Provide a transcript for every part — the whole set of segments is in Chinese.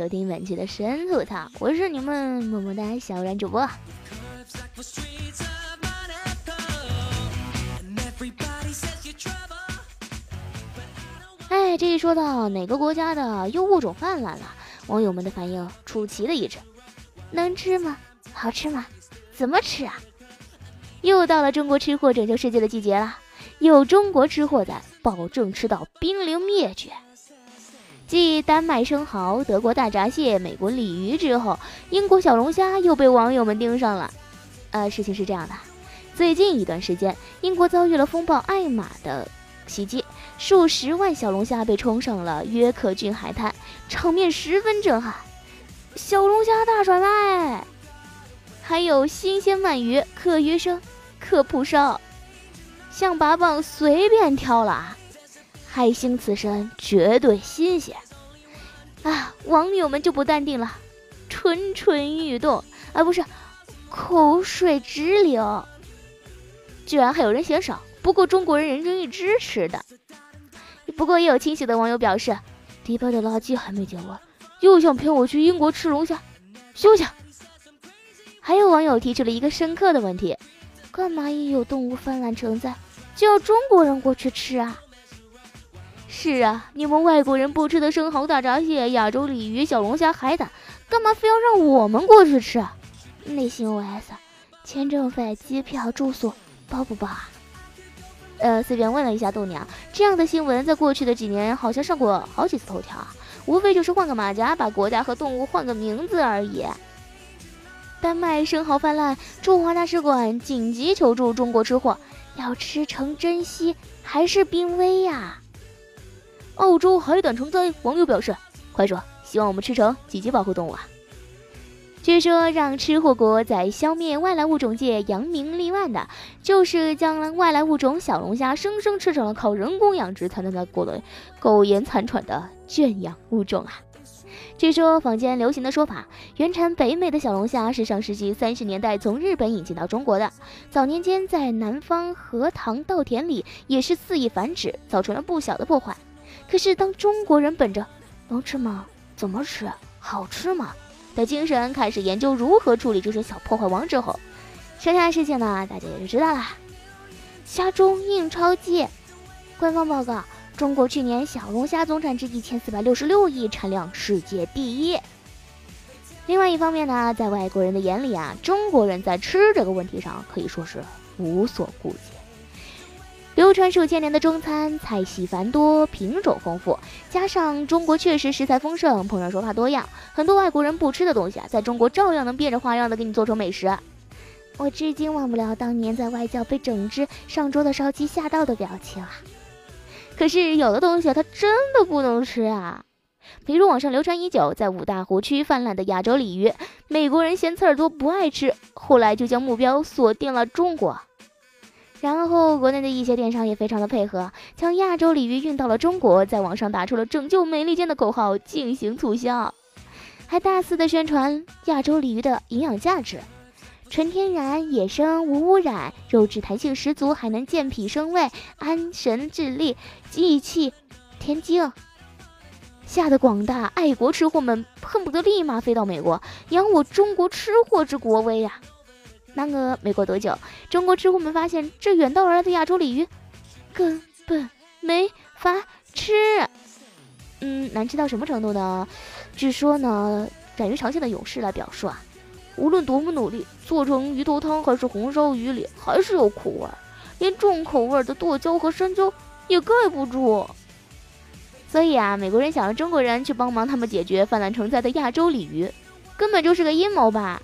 收听本期的神吐槽，我是你们么么哒小冉主播。哎，这一说到哪个国家的优物种泛滥了，网友们的反应出奇的一致。能吃吗？好吃吗？怎么吃啊？又到了中国吃货拯救世界的季节了，有中国吃货在，保证吃到濒临灭绝。继丹麦生蚝、德国大闸蟹、美国鲤鱼之后，英国小龙虾又被网友们盯上了。呃，事情是这样的，最近一段时间，英国遭遇了风暴艾玛的袭击，数十万小龙虾被冲上了约克郡海滩，场面十分震撼。小龙虾大甩卖，还有新鲜鳗鱼、可鱼生、可蒲烧，象拔蚌随便挑了啊。海星刺身绝对新鲜啊！网友们就不淡定了，蠢蠢欲动啊，不是，口水直流。居然还有人嫌少，不够中国人人均一只吃的。不过也有清醒的网友表示，迪拜的垃圾还没捡完，又想骗我去英国吃龙虾，休想！还有网友提出了一个深刻的问题：干嘛一有动物泛滥成灾，就要中国人过去吃啊？是啊，你们外国人不吃的生蚝、大闸蟹、亚洲鲤鱼、小龙虾、海胆，干嘛非要让我们过去吃？内心 OS：签证费、机票、住宿包不包啊？呃，随便问了一下豆娘，这样的新闻在过去的几年好像上过好几次头条啊，无非就是换个马甲，把国家和动物换个名字而已。丹麦生蚝泛滥，驻华大使馆紧急求助中国吃货，要吃成珍稀还是濒危呀？澳洲海胆成灾，网友表示：“快说，希望我们吃成，积极保护动物啊！”据说让吃货国在消灭外来物种界扬名立万的，就是将外来物种小龙虾生生吃成了靠人工养殖才能在国内苟延残喘的圈养物种啊！据说坊间流行的说法，原产北美的小龙虾是上世纪三十年代从日本引进到中国的，早年间在南方荷塘稻田里也是肆意繁殖，造成了不小的破坏。可是，当中国人本着能吃吗？怎么吃？好吃吗？的精神开始研究如何处理这些小破坏王之后，剩下的事情呢，大家也就知道了。虾中印钞机，官方报告：中国去年小龙虾总产值一千四百六十六亿，产量世界第一。另外一方面呢，在外国人的眼里啊，中国人在吃这个问题上可以说是无所顾忌。流传数千年的中餐，菜系繁多，品种丰富，加上中国确实食材丰盛，烹饪手法多样，很多外国人不吃的东西啊，在中国照样能变着花样的给你做成美食。我至今忘不了当年在外教被整只上桌的烧鸡吓到的表情啊！可是有的东西它真的不能吃啊，比如网上流传已久，在五大湖区泛滥的亚洲鲤鱼，美国人嫌刺儿多不爱吃，后来就将目标锁定了中国。然后，国内的一些电商也非常的配合，将亚洲鲤鱼运到了中国，在网上打出了“拯救美利坚”的口号进行促销，还大肆的宣传亚洲鲤鱼的营养价值：纯天然、野生、无污染，肉质弹性十足，还能健脾生胃、安神治力、益气填精，吓得广大爱国吃货们恨不得立马飞到美国，扬我中国吃货之国威呀！那个，没过多久，中国吃货们发现这远道而来的亚洲鲤鱼根本没法吃。嗯，难吃到什么程度呢？据说呢，敢于尝鲜的勇士来表述啊，无论多么努力，做成鱼头汤还是红烧鱼里还是有苦味，连重口味的剁椒和山椒也盖不住。所以啊，美国人想让中国人去帮忙他们解决泛滥成灾的亚洲鲤鱼，根本就是个阴谋吧。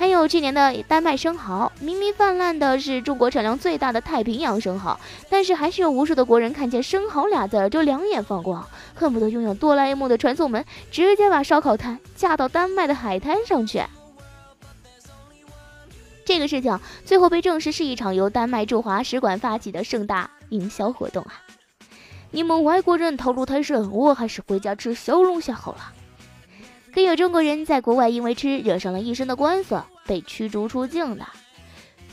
还有去年的丹麦生蚝，明明泛滥的是中国产量最大的太平洋生蚝，但是还是有无数的国人看见“生蚝”俩字儿就两眼放光，恨不得拥有哆啦 A 梦的传送门，直接把烧烤摊架到丹麦的海滩上去。这个事情最后被证实是一场由丹麦驻华使馆发起的盛大营销活动啊！你们外国人套路太深，我还是回家吃小龙虾好了。更有中国人在国外因为吃惹上了一身的官司，被驱逐出境的。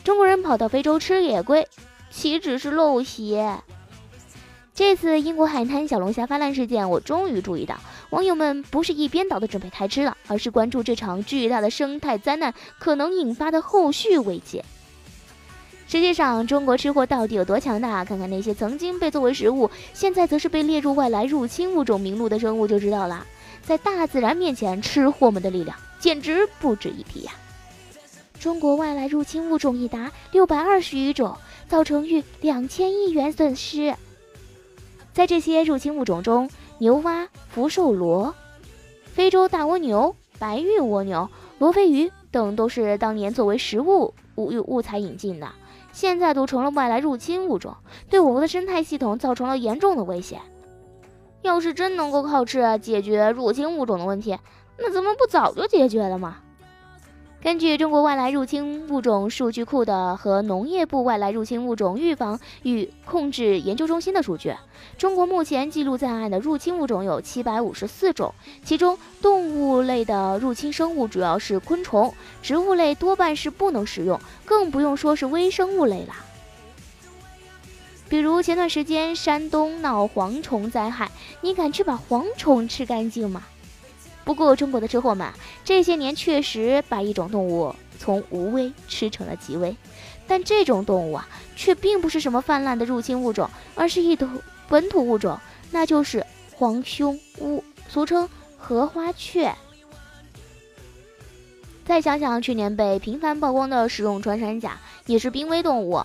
中国人跑到非洲吃野龟，岂止是陋习？这次英国海滩小龙虾泛滥事件，我终于注意到，网友们不是一边倒的准备开吃了，而是关注这场巨大的生态灾难可能引发的后续危机。实际上，中国吃货到底有多强大？看看那些曾经被作为食物，现在则是被列入外来入侵物种名录的生物就知道了。在大自然面前，吃货们的力量简直不值一提呀！中国外来入侵物种已达六百二十余种，造成逾两千亿元损失。在这些入侵物种中，牛蛙、福寿螺、非洲大蜗牛、白玉蜗牛、罗非鱼等都是当年作为食物物物材引进的，现在都成了外来入侵物种，对我国的生态系统造成了严重的威胁。要是真能够靠吃解决入侵物种的问题，那怎么不早就解决了吗？根据中国外来入侵物种数据库的和农业部外来入侵物种预防与控制研究中心的数据，中国目前记录在案的入侵物种有七百五十四种，其中动物类的入侵生物主要是昆虫，植物类多半是不能食用，更不用说是微生物类了。比如前段时间山东闹蝗虫灾害，你敢去把蝗虫吃干净吗？不过中国的吃货们这些年确实把一种动物从无危吃成了极危，但这种动物啊，却并不是什么泛滥的入侵物种，而是一种本土物种，那就是黄胸乌，俗称荷花雀。再想想去年被频繁曝光的食用穿山甲，也是濒危动物。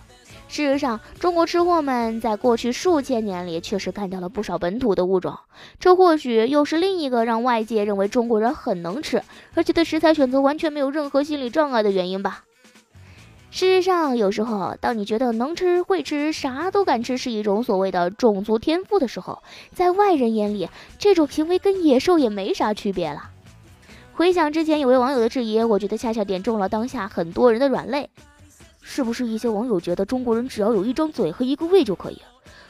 事实上，中国吃货们在过去数千年里确实干掉了不少本土的物种，这或许又是另一个让外界认为中国人很能吃，而且对食材选择完全没有任何心理障碍的原因吧。事实上，有时候当你觉得能吃会吃啥都敢吃是一种所谓的种族天赋的时候，在外人眼里，这种行为跟野兽也没啥区别了。回想之前有位网友的质疑，我觉得恰恰点中了当下很多人的软肋。是不是一些网友觉得中国人只要有一张嘴和一个胃就可以，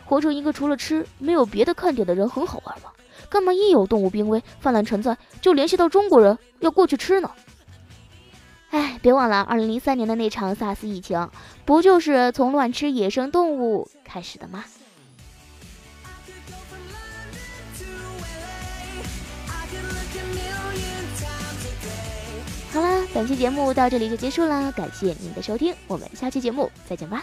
活成一个除了吃没有别的看点的人很好玩吗？干嘛一有动物濒危泛滥成灾就联系到中国人要过去吃呢？哎，别忘了二零零三年的那场萨斯疫情，不就是从乱吃野生动物开始的吗？好啦，本期节目到这里就结束了，感谢您的收听，我们下期节目再见吧。